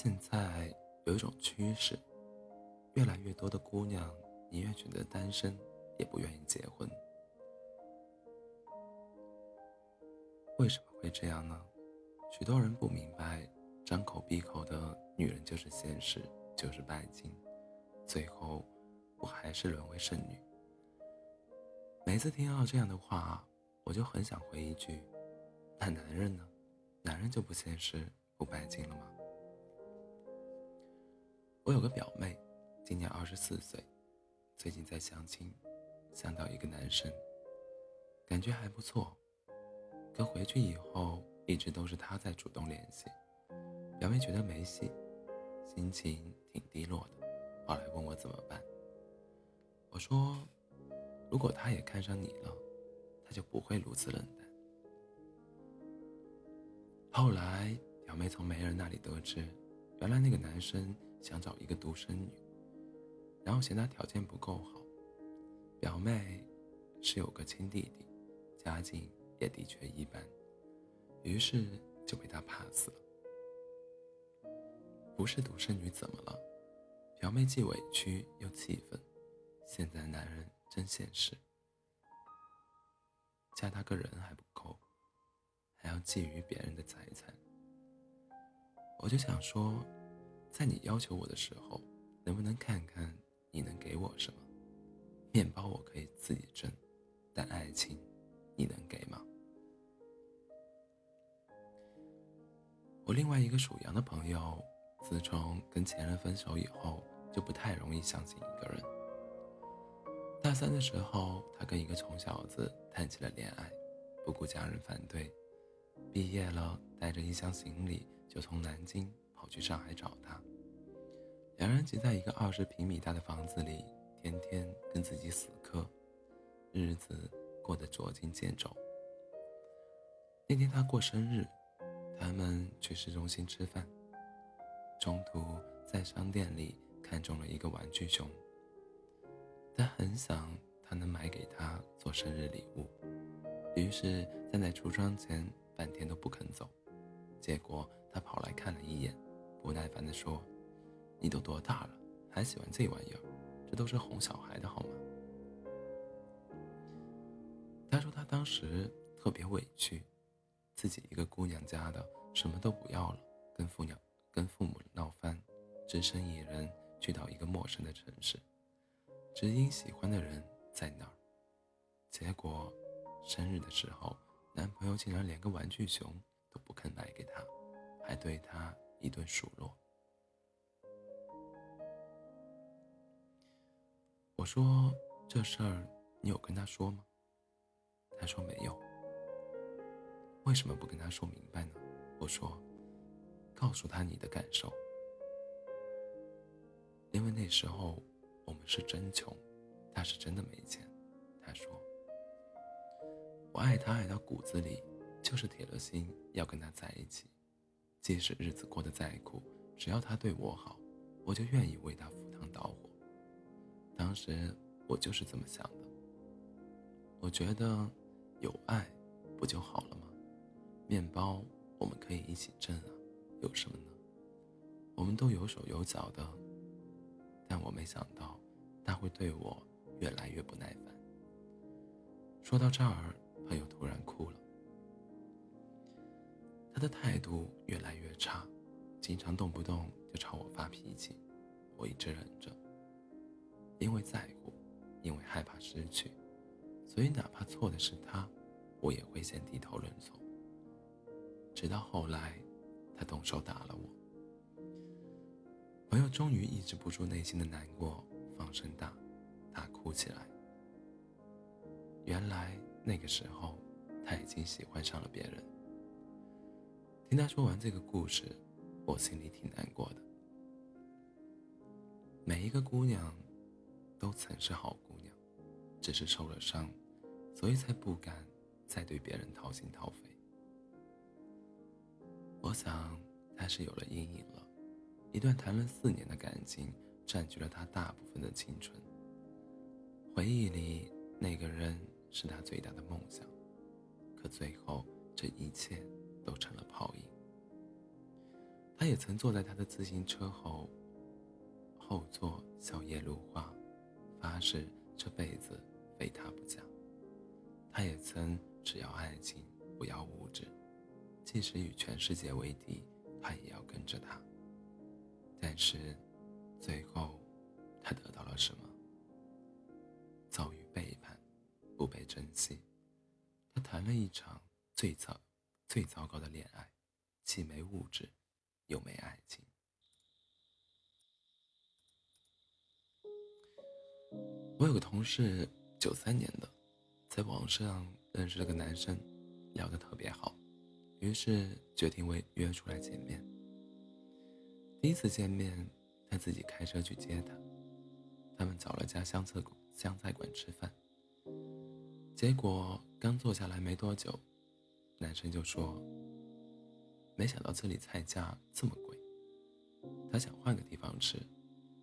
现在有一种趋势，越来越多的姑娘宁愿选择单身，也不愿意结婚。为什么会这样呢？许多人不明白，张口闭口的女人就是现实，就是拜金，最后不还是沦为剩女？每次听到这样的话，我就很想回一句：那男人呢？男人就不现实、不拜金了吗？我有个表妹，今年二十四岁，最近在相亲，相到一个男生，感觉还不错。可回去以后，一直都是他在主动联系。表妹觉得没戏，心情挺低落的，跑来问我怎么办。我说，如果他也看上你了，他就不会如此冷淡。后来，表妹从媒人那里得知，原来那个男生。想找一个独生女，然后嫌她条件不够好。表妹是有个亲弟弟，家境也的确一般，于是就被他 pass 了。不是独生女怎么了？表妹既委屈又气愤。现在男人真现实，嫁他个人还不够，还要觊觎别人的财产。我就想说。在你要求我的时候，能不能看看你能给我什么？面包我可以自己挣，但爱情，你能给吗？我另外一个属羊的朋友，自从跟前任分手以后，就不太容易相信一个人。大三的时候，他跟一个穷小子谈起了恋爱，不顾家人反对，毕业了，带着一箱行李就从南京。去上海找他，两人挤在一个二十平米大的房子里，天天跟自己死磕，日子过得捉襟见肘。那天他过生日，他们去市中心吃饭，中途在商店里看中了一个玩具熊，他很想他能买给他做生日礼物，于是站在橱窗前半天都不肯走，结果他跑来看了一眼。不耐烦地说：“你都多大了，还喜欢这玩意儿？这都是哄小孩的好吗？”他说他当时特别委屈，自己一个姑娘家的什么都不要了，跟父娘跟父母闹翻，只身一人去到一个陌生的城市，只因喜欢的人在那儿。结果生日的时候，男朋友竟然连个玩具熊都不肯买给她，还对她。一顿数落。我说：“这事儿你有跟他说吗？”他说：“没有。”为什么不跟他说明白呢？我说：“告诉他你的感受。”因为那时候我们是真穷，他是真的没钱。他说：“我爱他爱到骨子里，就是铁了心要跟他在一起。”即使日子过得再苦，只要他对我好，我就愿意为他赴汤蹈火。当时我就是这么想的。我觉得有爱不就好了吗？面包我们可以一起挣啊，有什么呢？我们都有手有脚的。但我没想到他会对我越来越不耐烦。说到这儿，朋友突然哭了。他的态度越来越差，经常动不动就朝我发脾气，我一直忍着。因为在乎，因为害怕失去，所以哪怕错的是他，我也会先低头认错。直到后来，他动手打了我。朋友终于抑制不住内心的难过，放声大大哭起来。原来那个时候，他已经喜欢上了别人。听他说完这个故事，我心里挺难过的。每一个姑娘，都曾是好姑娘，只是受了伤，所以才不敢再对别人掏心掏肺。我想，她是有了阴影了。一段谈了四年的感情，占据了她大部分的青春。回忆里，那个人是她最大的梦想，可最后，这一切。都成了泡影。他也曾坐在他的自行车后后座笑靥如花，发誓这辈子非他不嫁。他也曾只要爱情，不要物质，即使与全世界为敌，他也要跟着他。但是，最后，他得到了什么？遭遇背叛，不被珍惜。他谈了一场最早、最糟糕的恋爱，既没物质，又没爱情。我有个同事，九三年的，在网上认识了个男生，聊得特别好，于是决定为约出来见面。第一次见面，他自己开车去接她。他们找了家湘菜馆，湘菜馆吃饭。结果刚坐下来没多久，男生就说：“没想到这里菜价这么贵。”他想换个地方吃，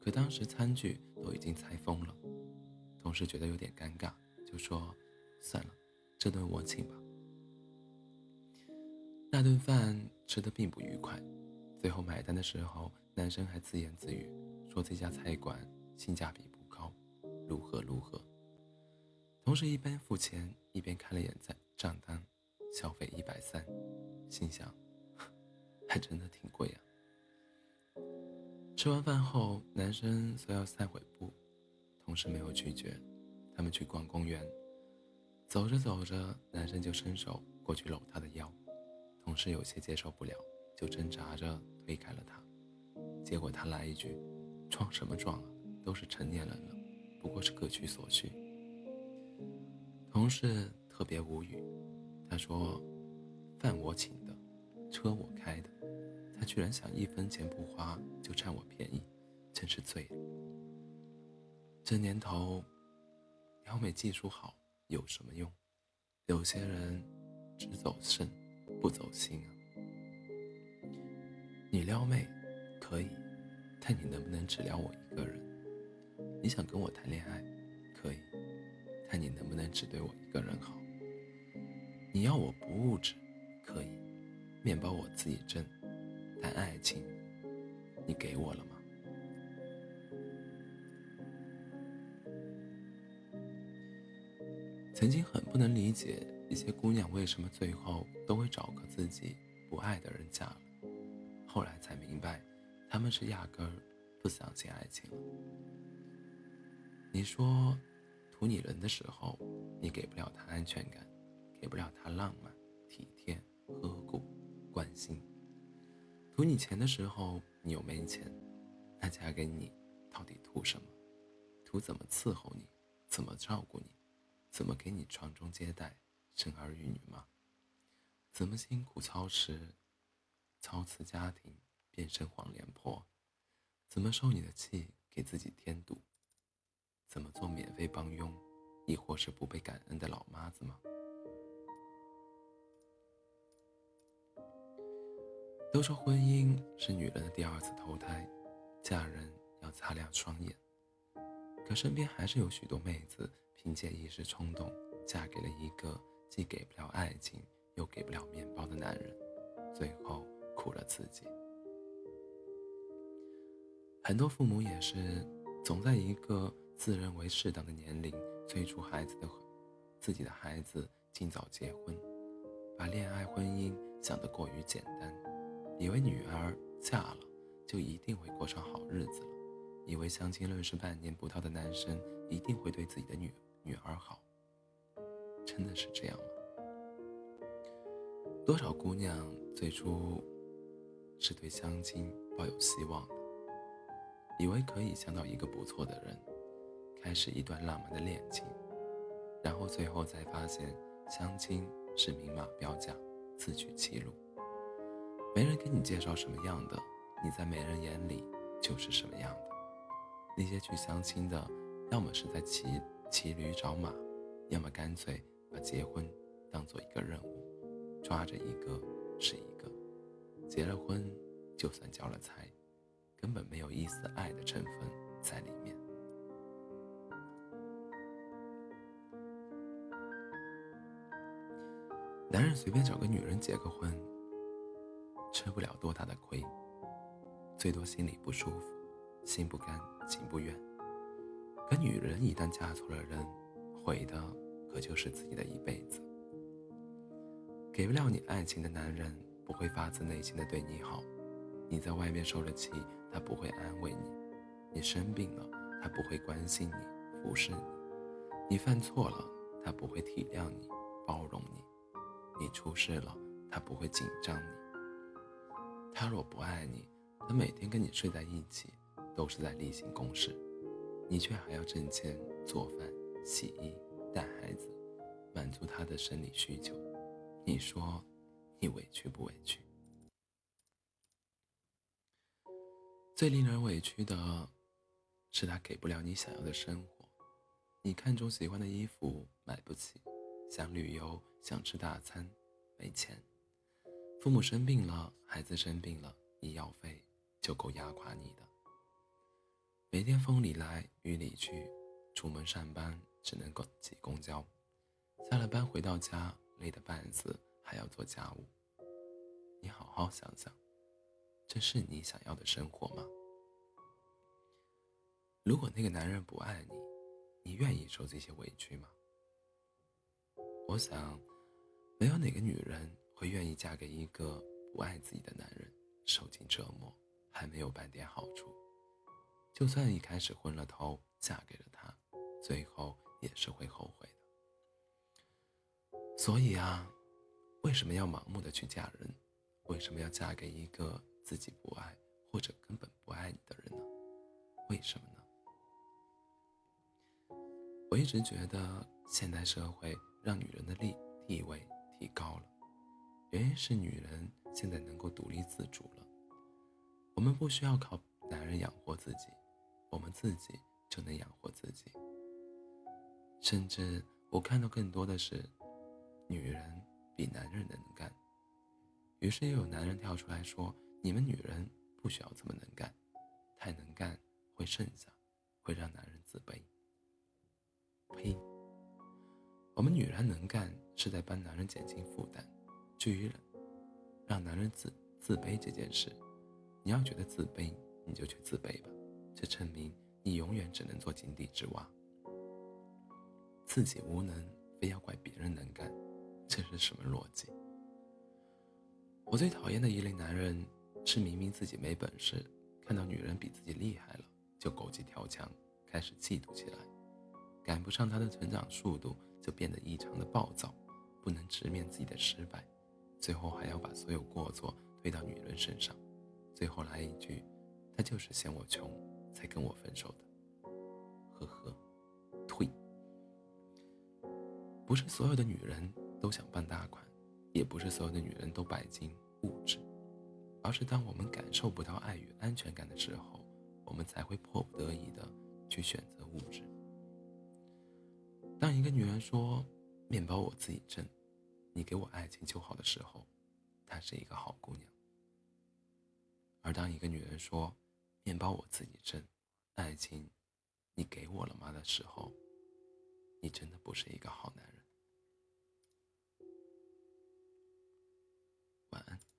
可当时餐具都已经拆封了。同事觉得有点尴尬，就说：“算了，这顿我请吧。”那顿饭吃得并不愉快。最后买单的时候，男生还自言自语说这家菜馆性价比不高，如何如何。同事一边付钱一边看了眼账账单，消费一百三，心想，还真的挺贵啊。吃完饭后，男生说要散会步，同事没有拒绝，他们去逛公园。走着走着，男生就伸手过去搂她的腰，同事有些接受不了。就挣扎着推开了他，结果他来一句：“装什么装啊，都是成年人了，不过是各取所需。”同事特别无语，他说：“饭我请的，车我开的，他居然想一分钱不花就占我便宜，真是醉了。这年头，撩妹技术好有什么用？有些人只走肾，不走心啊。”你撩妹可以，但你能不能只撩我一个人？你想跟我谈恋爱可以，但你能不能只对我一个人好？你要我不物质可以，面包我自己挣，但爱情你给我了吗？曾经很不能理解一些姑娘为什么最后都会找个自己不爱的人嫁了。后来才明白，他们是压根儿不相信爱情了。你说，图你人的时候，你给不了他安全感，给不了他浪漫、体贴、呵护、关心；图你钱的时候，你又没钱，那嫁给你到底图什么？图怎么伺候你，怎么照顾你，怎么给你传宗接代、生儿育女吗？怎么辛苦操持？操持家庭变身黄脸婆，怎么受你的气给自己添堵？怎么做免费帮佣，亦或是不被感恩的老妈子吗？都说婚姻是女人的第二次投胎，嫁人要擦亮双眼。可身边还是有许多妹子凭借一时冲动，嫁给了一个既给不了爱情又给不了面包的男人，最后。苦了自己，很多父母也是总在一个自认为适当的年龄催促孩子的自己的孩子尽早结婚，把恋爱婚姻想得过于简单，以为女儿嫁了就一定会过上好日子了，以为相亲认识半年不到的男生一定会对自己的女女儿好，真的是这样吗？多少姑娘最初。是对相亲抱有希望的，以为可以相到一个不错的人，开始一段浪漫的恋情，然后最后才发现相亲是明码标价，自取其辱。没人给你介绍什么样的，你在没人眼里就是什么样的。那些去相亲的，要么是在骑骑驴找马，要么干脆把结婚当做一个任务，抓着一个是一个。结了婚，就算交了财，根本没有一丝爱的成分在里面。男人随便找个女人结个婚，吃不了多大的亏，最多心里不舒服，心不甘情不愿。可女人一旦嫁错了人，毁的可就是自己的一辈子。给不了你爱情的男人，不会发自内心的对你好。你在外面受了气，他不会安慰你；你生病了，他不会关心你、服侍你；你犯错了，他不会体谅你、包容你；你出事了，他不会紧张你。他若不爱你，他每天跟你睡在一起，都是在例行公事，你却还要挣钱、做饭、洗衣、带孩子，满足他的生理需求。你说，你委屈不委屈？最令人委屈的，是他给不了你想要的生活。你看中喜欢的衣服买不起，想旅游想吃大餐没钱，父母生病了，孩子生病了，医药费就够压垮你的。每天风里来雨里去，出门上班只能够挤公交，下了班回到家累得半死，还要做家务。你好好想想。这是你想要的生活吗？如果那个男人不爱你，你愿意受这些委屈吗？我想，没有哪个女人会愿意嫁给一个不爱自己的男人，受尽折磨，还没有半点好处。就算一开始昏了头嫁给了他，最后也是会后悔的。所以啊，为什么要盲目的去嫁人？为什么要嫁给一个？自己不爱或者根本不爱你的人呢？为什么呢？我一直觉得现代社会让女人的地地位提高了，原因是女人现在能够独立自主了。我们不需要靠男人养活自己，我们自己就能养活自己。甚至我看到更多的是，女人比男人能干。于是又有男人跳出来说。你们女人不需要这么能干，太能干会剩下，会让男人自卑。呸！我们女人能干是在帮男人减轻负担。至于让男人自自卑这件事，你要觉得自卑，你就去自卑吧。这证明你永远只能做井底之蛙。自己无能，非要怪别人能干，这是什么逻辑？我最讨厌的一类男人。是明明自己没本事，看到女人比自己厉害了，就狗急跳墙，开始嫉妒起来，赶不上她的成长速度，就变得异常的暴躁，不能直面自己的失败，最后还要把所有过错推到女人身上，最后来一句：“他就是嫌我穷，才跟我分手的。”呵呵，退。不是所有的女人都想傍大款，也不是所有的女人都拜金物质。而是当我们感受不到爱与安全感的时候，我们才会迫不得已的去选择物质。当一个女人说“面包我自己挣，你给我爱情就好”的时候，她是一个好姑娘；而当一个女人说“面包我自己挣，爱情你给我了吗”的时候，你真的不是一个好男人。晚安。